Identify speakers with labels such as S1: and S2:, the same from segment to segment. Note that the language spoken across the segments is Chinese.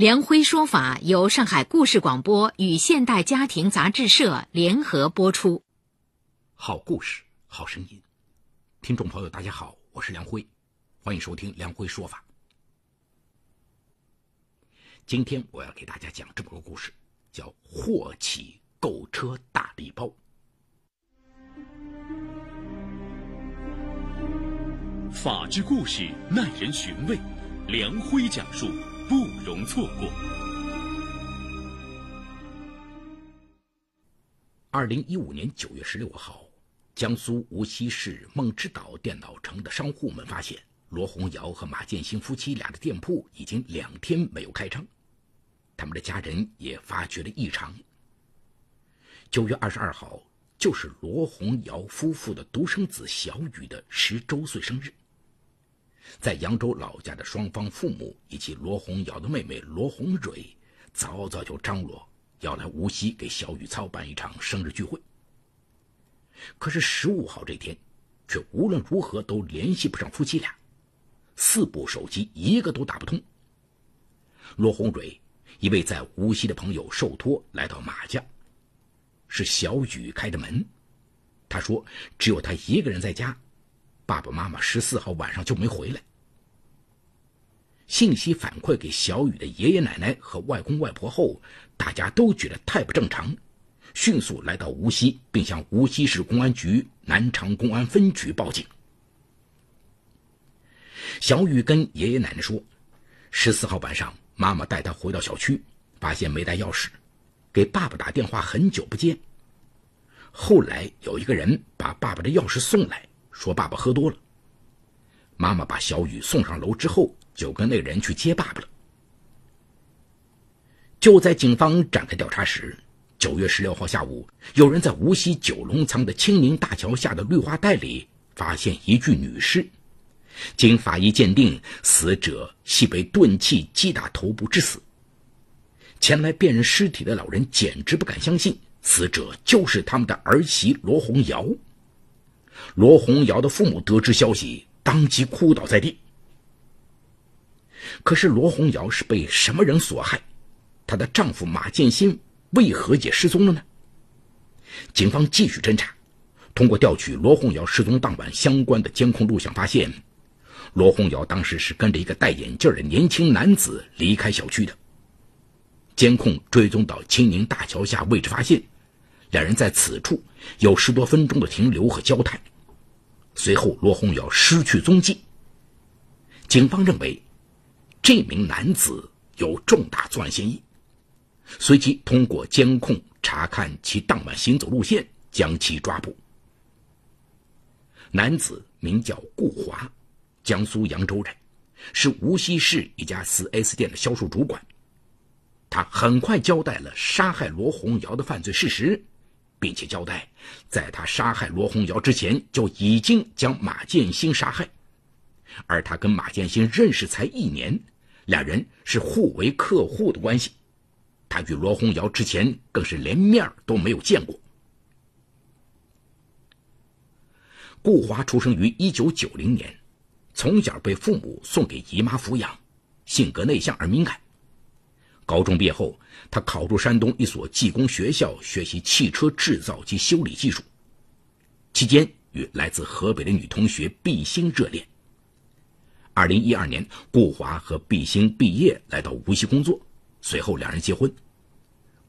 S1: 梁辉说法由上海故事广播与现代家庭杂志社联合播出。
S2: 好故事，好声音，听众朋友，大家好，我是梁辉，欢迎收听梁辉说法。今天我要给大家讲这么个故事，叫《霍启购车大礼包》。
S3: 法治故事耐人寻味，梁辉讲述。不容错过。
S2: 二零一五年九月十六号，江苏无锡市梦之岛电脑城的商户们发现，罗洪尧和马建新夫妻俩的店铺已经两天没有开张，他们的家人也发觉了异常。九月二十二号，就是罗洪尧夫妇的独生子小雨的十周岁生日。在扬州老家的双方父母以及罗红瑶的妹妹罗红蕊，早早就张罗要来无锡给小雨操办一场生日聚会。可是十五号这天，却无论如何都联系不上夫妻俩，四部手机一个都打不通。罗红蕊一位在无锡的朋友受托来到马家，是小雨开的门。他说：“只有他一个人在家。”爸爸妈妈十四号晚上就没回来。信息反馈给小雨的爷爷奶奶和外公外婆后，大家都觉得太不正常，迅速来到无锡，并向无锡市公安局南昌公安分局报警。小雨跟爷爷奶奶说，十四号晚上妈妈带他回到小区，发现没带钥匙，给爸爸打电话很久不接。后来有一个人把爸爸的钥匙送来。说爸爸喝多了。妈妈把小雨送上楼之后，就跟那人去接爸爸了。就在警方展开调查时，九月十六号下午，有人在无锡九龙仓的青宁大桥下的绿化带里发现一具女尸。经法医鉴定，死者系被钝器击打头部致死。前来辨认尸体的老人简直不敢相信，死者就是他们的儿媳罗红瑶。罗红瑶的父母得知消息，当即哭倒在地。可是罗红瑶是被什么人所害？她的丈夫马建新为何也失踪了呢？警方继续侦查，通过调取罗红瑶失踪当晚相关的监控录像，发现罗红瑶当时是跟着一个戴眼镜的年轻男子离开小区的。监控追踪到青宁大桥下位置，发现两人在此处有十多分钟的停留和交谈。随后，罗红瑶失去踪迹。警方认为，这名男子有重大作案嫌疑，随即通过监控查看其当晚行走路线，将其抓捕。男子名叫顾华，江苏扬州人，是无锡市一家 4S 店的销售主管。他很快交代了杀害罗红瑶的犯罪事实。并且交代，在他杀害罗红瑶之前，就已经将马建新杀害，而他跟马建新认识才一年，两人是互为客户的关系。他与罗红瑶之前更是连面都没有见过。顾华出生于一九九零年，从小被父母送给姨妈抚养，性格内向而敏感。高中毕业后，他考入山东一所技工学校学习汽车制造及修理技术，期间与来自河北的女同学毕兴热恋。二零一二年，顾华和毕兴毕业来到无锡工作，随后两人结婚。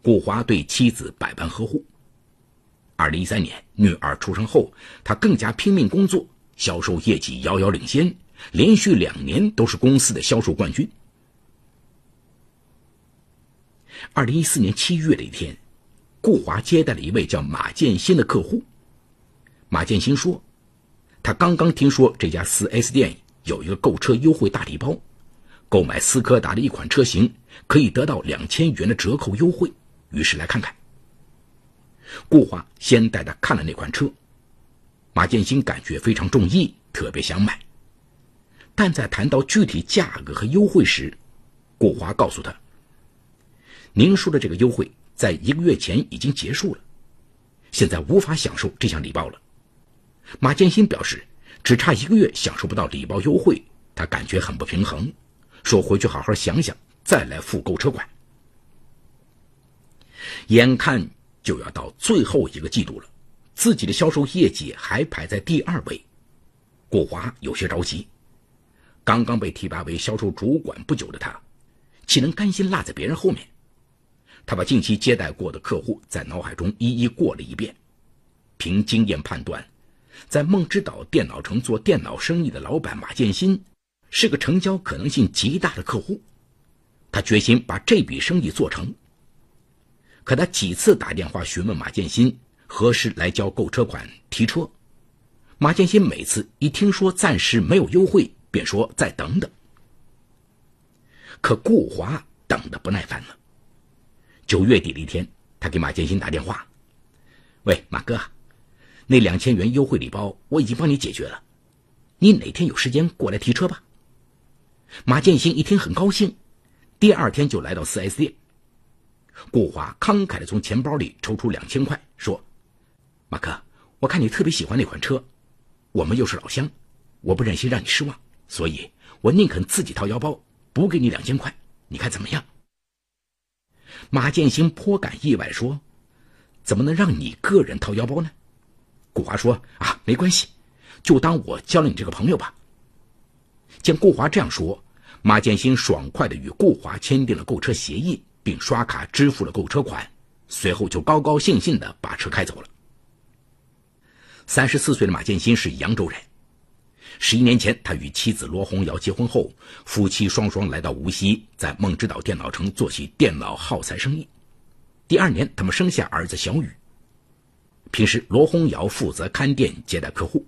S2: 顾华对妻子百般呵护。二零一三年，女儿出生后，他更加拼命工作，销售业绩遥遥领先，连续两年都是公司的销售冠军。二零一四年七月的一天，顾华接待了一位叫马建新的客户。马建新说，他刚刚听说这家四 S 店有一个购车优惠大礼包，购买斯柯达的一款车型可以得到两千元的折扣优惠，于是来看看。顾华先带他看了那款车，马建新感觉非常中意，特别想买。但在谈到具体价格和优惠时，顾华告诉他：“您说的这个优惠在一个月前已经结束了，现在无法享受这项礼包了。”马建新表示，只差一个月享受不到礼包优惠，他感觉很不平衡，说回去好好想想，再来付购车款。眼看就要到最后一个季度了，自己的销售业绩还排在第二位，顾华有些着急。刚刚被提拔为销售主管不久的他，岂能甘心落在别人后面？他把近期接待过的客户在脑海中一一过了一遍，凭经验判断，在梦之岛电脑城做电脑生意的老板马建新，是个成交可能性极大的客户。他决心把这笔生意做成。可他几次打电话询问马建新何时来交购车款提车，马建新每次一听说暂时没有优惠，便说再等等。可顾华等得不耐烦了。九月底的一天，他给马建新打电话：“喂，马哥，那两千元优惠礼包我已经帮你解决了，你哪天有时间过来提车吧？”马建新一听很高兴，第二天就来到 4S 店。顾华慷慨地从钱包里抽出两千块，说：“马哥，我看你特别喜欢那款车，我们又是老乡，我不忍心让你失望，所以我宁肯自己掏腰包补给你两千块，你看怎么样？”马建新颇感意外，说：“怎么能让你个人掏腰包呢？”顾华说：“啊，没关系，就当我交了你这个朋友吧。”见顾华这样说，马建新爽快地与顾华签订了购车协议。并刷卡支付了购车款，随后就高高兴兴地把车开走了。三十四岁的马建新是扬州人，十一年前他与妻子罗红瑶结婚后，夫妻双双来到无锡，在梦之岛电脑城做起电脑耗材生意。第二年，他们生下儿子小雨。平时罗红瑶负责看店接待客户，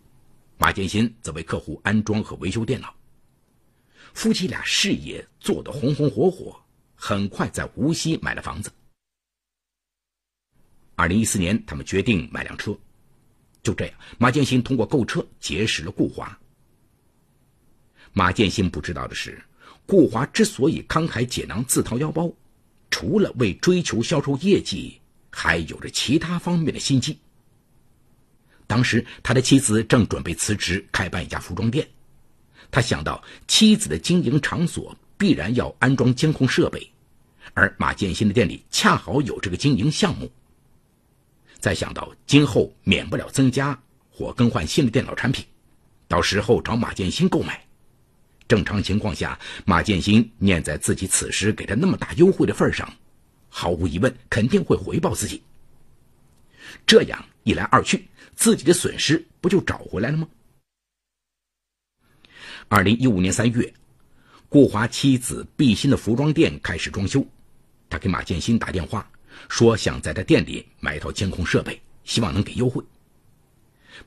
S2: 马建新则为客户安装和维修电脑。夫妻俩事业做得红红火火。很快在无锡买了房子。二零一四年，他们决定买辆车。就这样，马建新通过购车结识了顾华。马建新不知道的是，顾华之所以慷慨解囊自掏腰包，除了为追求销售业绩，还有着其他方面的心机。当时，他的妻子正准备辞职开办一家服装店，他想到妻子的经营场所必然要安装监控设备。而马建新的店里恰好有这个经营项目。再想到今后免不了增加或更换新的电脑产品，到时候找马建新购买。正常情况下，马建新念在自己此时给他那么大优惠的份上，毫无疑问肯定会回报自己。这样一来二去，自己的损失不就找回来了吗？二零一五年三月，顾华妻子毕鑫的服装店开始装修。他给马建新打电话，说想在他店里买一套监控设备，希望能给优惠。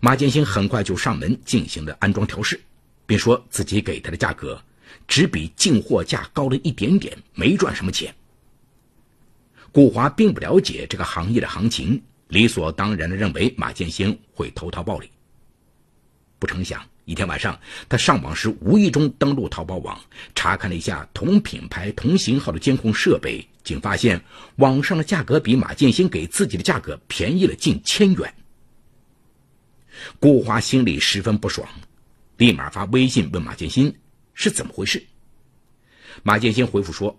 S2: 马建新很快就上门进行了安装调试，并说自己给他的价格只比进货价高了一点点，没赚什么钱。顾华并不了解这个行业的行情，理所当然的认为马建新会投桃报李。不成想。一天晚上，他上网时无意中登录淘宝网，查看了一下同品牌、同型号的监控设备，竟发现网上的价格比马建新给自己的价格便宜了近千元。顾华心里十分不爽，立马发微信问马建新是怎么回事。马建新回复说：“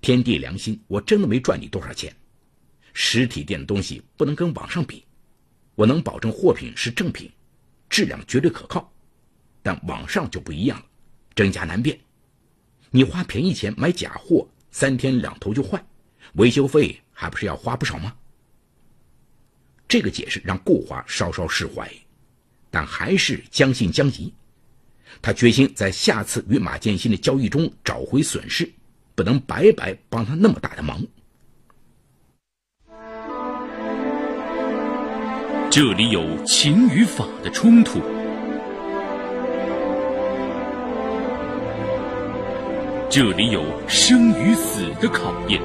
S2: 天地良心，我真的没赚你多少钱。实体店的东西不能跟网上比，我能保证货品是正品，质量绝对可靠。”但网上就不一样了，真假难辨。你花便宜钱买假货，三天两头就坏，维修费还不是要花不少吗？这个解释让顾华稍稍释怀，但还是将信将疑。他决心在下次与马建新的交易中找回损失，不能白白帮他那么大的忙。
S3: 这里有情与法的冲突。这里有生与死的考验，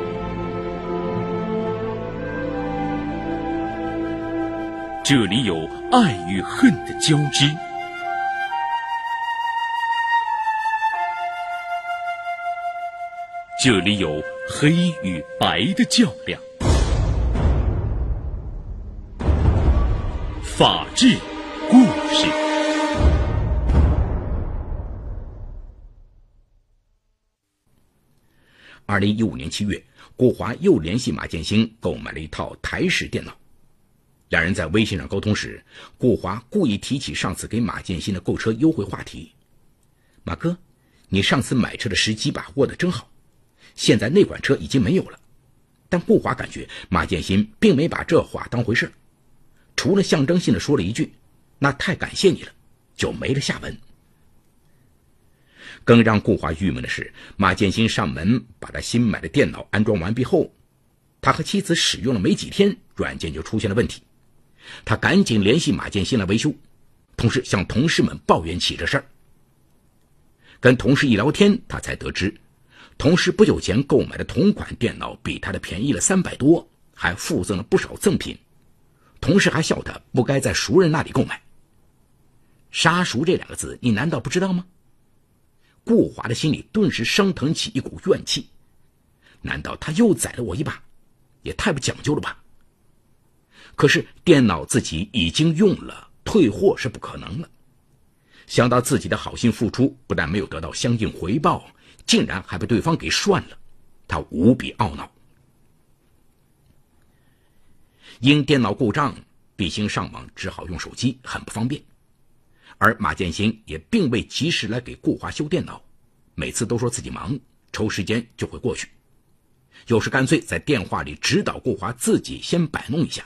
S3: 这里有爱与恨的交织，这里有黑与白的较量。法治故事。
S2: 二零一五年七月，顾华又联系马建新购买了一套台式电脑。两人在微信上沟通时，顾华故意提起上次给马建新的购车优惠话题。马哥，你上次买车的时机把握的真好，现在那款车已经没有了。但顾华感觉马建新并没把这话当回事除了象征性的说了一句：“那太感谢你了”，就没了下文。更让顾华郁闷的是，马建新上门把他新买的电脑安装完毕后，他和妻子使用了没几天，软件就出现了问题。他赶紧联系马建新来维修，同时向同事们抱怨起这事儿。跟同事一聊天，他才得知，同时不久前购买的同款电脑比他的便宜了三百多，还附赠了不少赠品。同事还笑他不该在熟人那里购买。杀熟这两个字，你难道不知道吗？顾华的心里顿时升腾起一股怨气。难道他又宰了我一把？也太不讲究了吧！可是电脑自己已经用了，退货是不可能了。想到自己的好心付出，不但没有得到相应回报，竟然还被对方给涮了，他无比懊恼。因电脑故障，毕兴上网只好用手机，很不方便。而马建新也并未及时来给顾华修电脑，每次都说自己忙，抽时间就会过去。有时干脆在电话里指导顾华自己先摆弄一下。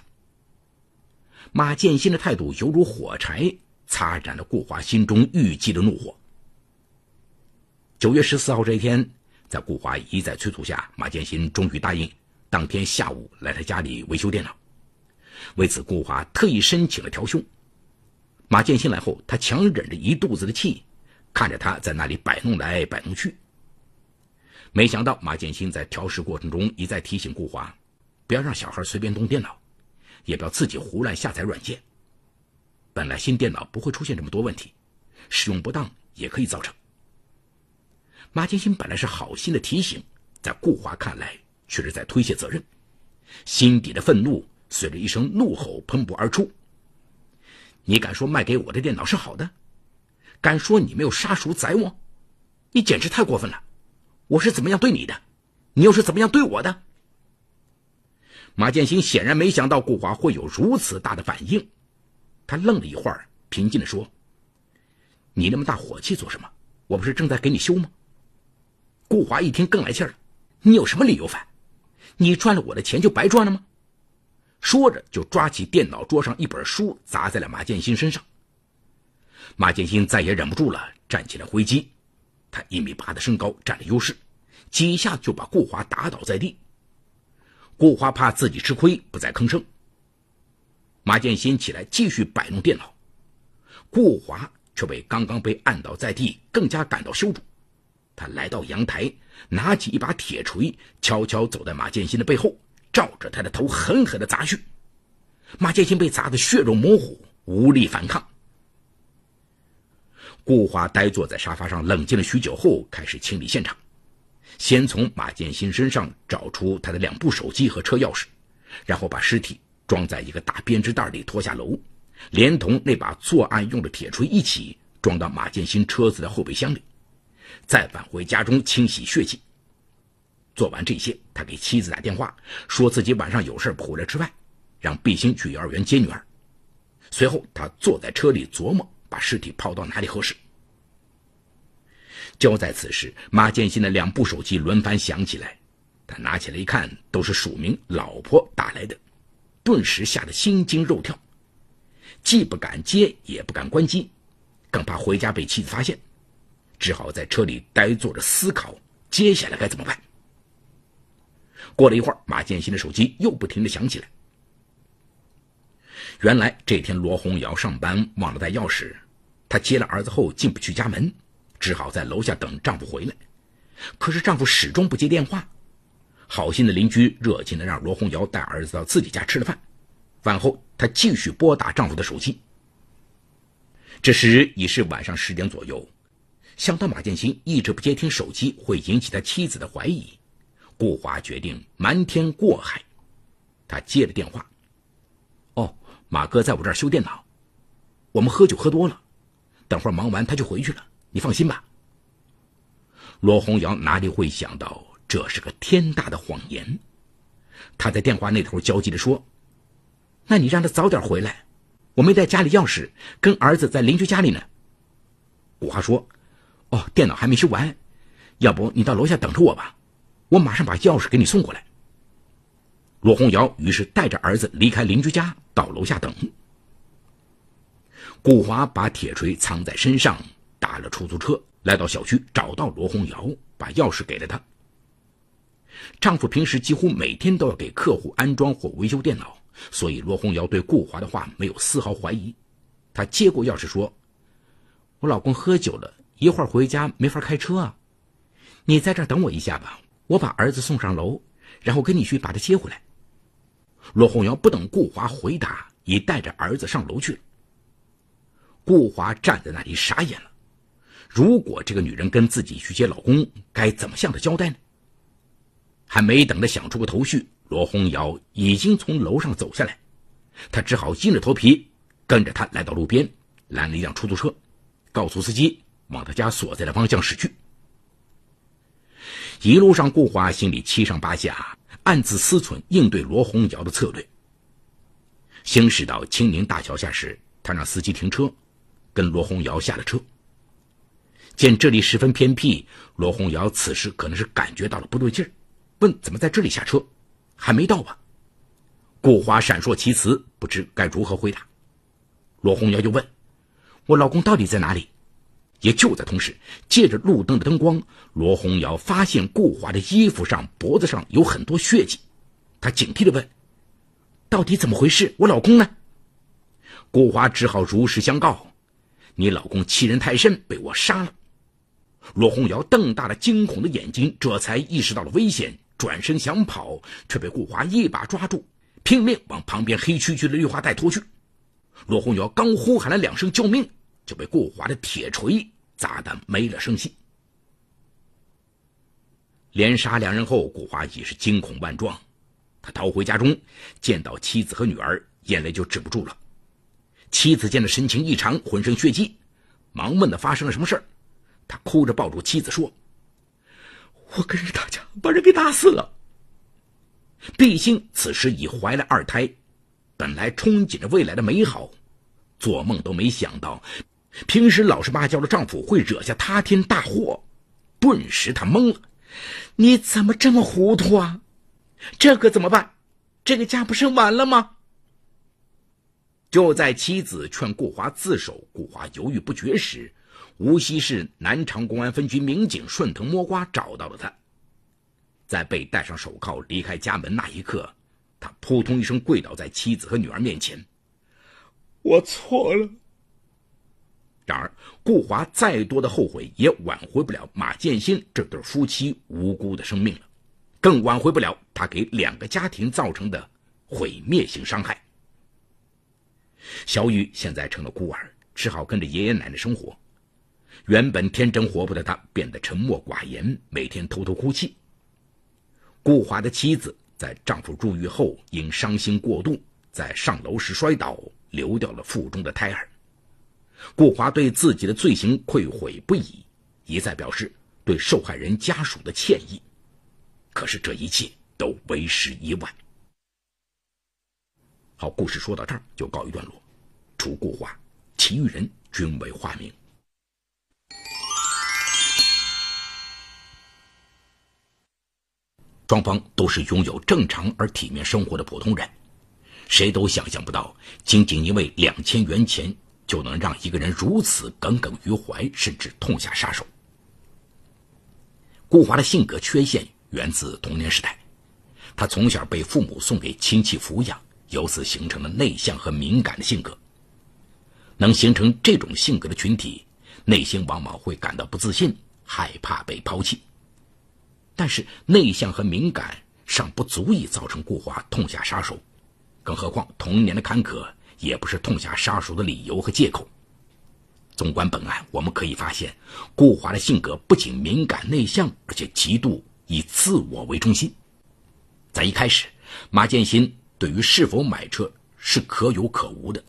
S2: 马建新的态度犹如火柴，擦燃了顾华心中郁积的怒火。九月十四号这一天，在顾华一再催促下，马建新终于答应当天下午来他家里维修电脑。为此，顾华特意申请了调休。马建新来后，他强忍着一肚子的气，看着他在那里摆弄来摆弄去。没想到，马建新在调试过程中一再提醒顾华，不要让小孩随便动电脑，也不要自己胡乱下载软件。本来新电脑不会出现这么多问题，使用不当也可以造成。马建新本来是好心的提醒，在顾华看来却是在推卸责任，心底的愤怒。随着一声怒吼喷薄而出。你敢说卖给我的电脑是好的？敢说你没有杀熟宰我？你简直太过分了！我是怎么样对你的？你又是怎么样对我的？马建新显然没想到顾华会有如此大的反应，他愣了一会儿，平静地说：“你那么大火气做什么？我不是正在给你修吗？”顾华一听更来气了：“你有什么理由烦？你赚了我的钱就白赚了吗？”说着，就抓起电脑桌上一本书砸在了马建新身上。马建新再也忍不住了，站起来挥击。他一米八的身高占了优势，几下就把顾华打倒在地。顾华怕自己吃亏，不再吭声。马建新起来继续摆弄电脑，顾华却被刚刚被按倒在地更加感到羞辱。他来到阳台，拿起一把铁锤，悄悄走在马建新的背后。照着他的头狠狠的砸去，马建新被砸得血肉模糊，无力反抗。顾华呆坐在沙发上，冷静了许久后，开始清理现场。先从马建新身上找出他的两部手机和车钥匙，然后把尸体装在一个大编织袋里拖下楼，连同那把作案用的铁锤一起装到马建新车子的后备箱里，再返回家中清洗血迹。做完这些，他给妻子打电话，说自己晚上有事回来吃饭，让毕兴去幼儿园接女儿。随后，他坐在车里琢磨把尸体抛到哪里合适。就在此时，马建新的两部手机轮番响起来，他拿起来一看，都是署名“老婆”打来的，顿时吓得心惊肉跳，既不敢接，也不敢关机，更怕回家被妻子发现，只好在车里呆坐着思考接下来该怎么办。过了一会儿，马建新的手机又不停的响起来。原来这天罗红瑶上班忘了带钥匙，她接了儿子后进不去家门，只好在楼下等丈夫回来。可是丈夫始终不接电话。好心的邻居热情的让罗红瑶带儿子到自己家吃了饭，饭后，她继续拨打丈夫的手机。这时已是晚上十点左右，想到马建新一直不接听手机会引起他妻子的怀疑，顾华决定瞒天过海。他接了电话：“哦，马哥在我这儿修电脑，我们喝酒喝多了，等会儿忙完他就回去了，你放心吧。”罗红瑶哪里会想到这是个天大的谎言？他在电话那头焦急地说：“那你让他早点回来，我没带家里钥匙，跟儿子在邻居家里呢。”古华说：“哦，电脑还没修完，要不你到楼下等着我吧，我马上把钥匙给你送过来。”罗红瑶于是带着儿子离开邻居家，到楼下等。顾华把铁锤藏在身上，打了出租车。来到小区，找到罗红瑶，把钥匙给了她。丈夫平时几乎每天都要给客户安装或维修电脑，所以罗红瑶对顾华的话没有丝毫怀疑。她接过钥匙说：“我老公喝酒了，一会儿回家没法开车啊，你在这儿等我一下吧，我把儿子送上楼，然后跟你去把他接回来。”罗红瑶不等顾华回答，已带着儿子上楼去了。顾华站在那里傻眼了。如果这个女人跟自己去接老公，该怎么向她交代呢？还没等她想出个头绪，罗红瑶已经从楼上走下来，她只好硬着头皮跟着他来到路边，拦了一辆出租车，告诉司机往他家所在的方向驶去。一路上，顾华心里七上八下，暗自思忖应对罗红瑶的策略。行驶到青宁大桥下时，他让司机停车，跟罗红瑶下了车。见这里十分偏僻，罗红瑶此时可能是感觉到了不对劲儿，问：“怎么在这里下车？还没到吧？”顾华闪烁其词，不知该如何回答。罗红瑶就问：“我老公到底在哪里？”也就在同时，借着路灯的灯光，罗红瑶发现顾华的衣服上、脖子上有很多血迹，她警惕地问：“到底怎么回事？我老公呢？”顾华只好如实相告：“你老公欺人太甚，被我杀了。”罗红瑶瞪大了惊恐的眼睛，这才意识到了危险，转身想跑，却被顾华一把抓住，拼命往旁边黑黢黢的绿化带拖去。罗红瑶刚呼喊了两声救命，就被顾华的铁锤砸得没了声息。连杀两人后，古华已是惊恐万状，他逃回家中，见到妻子和女儿，眼泪就止不住了。妻子见他神情异常，浑身血迹，忙问他发生了什么事儿。他哭着抱住妻子说：“我跟人打架，把人给打死了。”毕兴此时已怀了二胎，本来憧憬着未来的美好，做梦都没想到，平时老实巴交的丈夫会惹下塌天大祸。顿时他懵了：“你怎么这么糊涂啊？这可怎么办？这个家不是完了吗？”就在妻子劝顾华自首，顾华犹豫不决时。无锡市南昌公安分局民警顺藤摸瓜找到了他，在被戴上手铐离开家门那一刻，他扑通一声跪倒在妻子和女儿面前：“我错了。”然而，顾华再多的后悔也挽回不了马建新这对夫妻无辜的生命了，更挽回不了他给两个家庭造成的毁灭性伤害。小雨现在成了孤儿，只好跟着爷爷奶奶生活。原本天真活泼的他变得沉默寡言，每天偷偷哭泣。顾华的妻子在丈夫入狱后，因伤心过度，在上楼时摔倒，流掉了腹中的胎儿。顾华对自己的罪行愧悔不已，一再表示对受害人家属的歉意。可是这一切都为时已晚。好，故事说到这儿就告一段落。除顾华，其余人均为化名。双方都是拥有正常而体面生活的普通人，谁都想象不到，仅仅因为两千元钱就能让一个人如此耿耿于怀，甚至痛下杀手。顾华的性格缺陷源自童年时代，他从小被父母送给亲戚抚养，由此形成了内向和敏感的性格。能形成这种性格的群体，内心往往会感到不自信，害怕被抛弃。但是内向和敏感尚不足以造成顾华痛下杀手，更何况童年的坎坷也不是痛下杀手的理由和借口。纵观本案，我们可以发现，顾华的性格不仅敏感内向，而且极度以自我为中心。在一开始，马建新对于是否买车是可有可无的，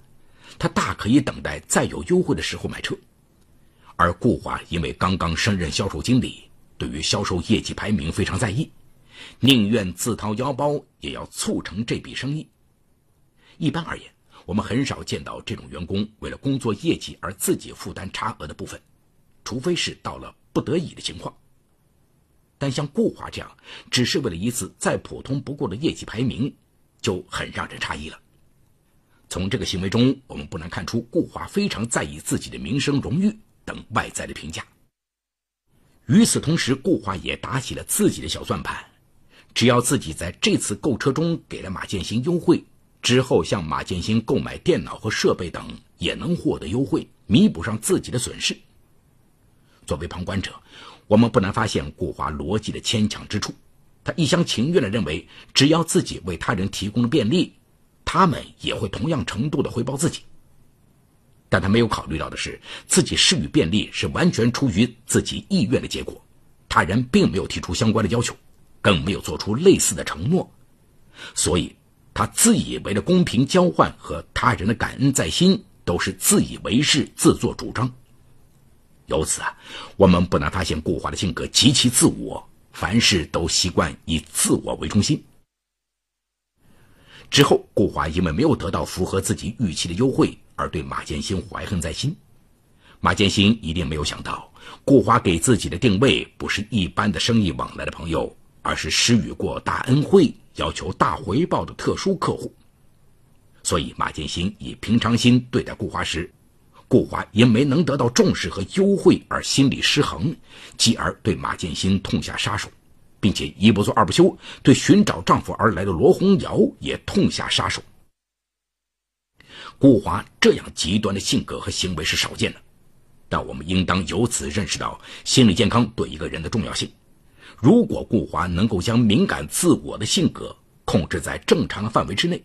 S2: 他大可以等待再有优惠的时候买车。而顾华因为刚刚升任销售经理，对于销售业绩排名非常在意，宁愿自掏腰包也要促成这笔生意。一般而言。我们很少见到这种员工为了工作业绩而自己负担差额的部分，除非是到了不得已的情况。但像顾华这样，只是为了一次再普通不过的业绩排名，就很让人诧异了。从这个行为中，我们不难看出顾华非常在意自己的名声、荣誉等外在的评价。与此同时，顾华也打起了自己的小算盘，只要自己在这次购车中给了马建新优惠。之后向马建新购买电脑和设备等，也能获得优惠，弥补上自己的损失。作为旁观者，我们不难发现顾华逻辑的牵强之处。他一厢情愿地认为，只要自己为他人提供了便利，他们也会同样程度地回报自己。但他没有考虑到的是，自己施予便利是完全出于自己意愿的结果，他人并没有提出相关的要求，更没有做出类似的承诺，所以。他自以为的公平交换和他人的感恩在心，都是自以为是、自作主张。由此啊，我们不难发现顾华的性格极其自我，凡事都习惯以自我为中心。之后，顾华因为没有得到符合自己预期的优惠，而对马建新怀恨在心。马建新一定没有想到，顾华给自己的定位不是一般的生意往来的朋友，而是施予过大恩惠。要求大回报的特殊客户，所以马建新以平常心对待顾华时，顾华因没能得到重视和优惠而心理失衡，继而对马建新痛下杀手，并且一不做二不休，对寻找丈夫而来的罗红瑶也痛下杀手。顾华这样极端的性格和行为是少见的，但我们应当由此认识到心理健康对一个人的重要性。如果顾华能够将敏感自我的性格控制在正常的范围之内，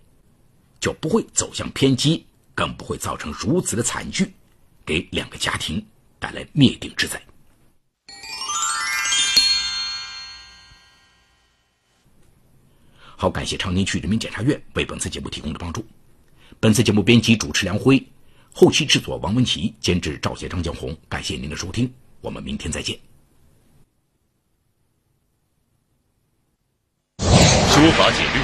S2: 就不会走向偏激，更不会造成如此的惨剧，给两个家庭带来灭顶之灾。好，感谢长宁区人民检察院为本次节目提供的帮助。本次节目编辑主持梁辉，后期制作王文琪，监制赵杰、张江红。感谢您的收听，我们明天再见。
S3: 说法解律。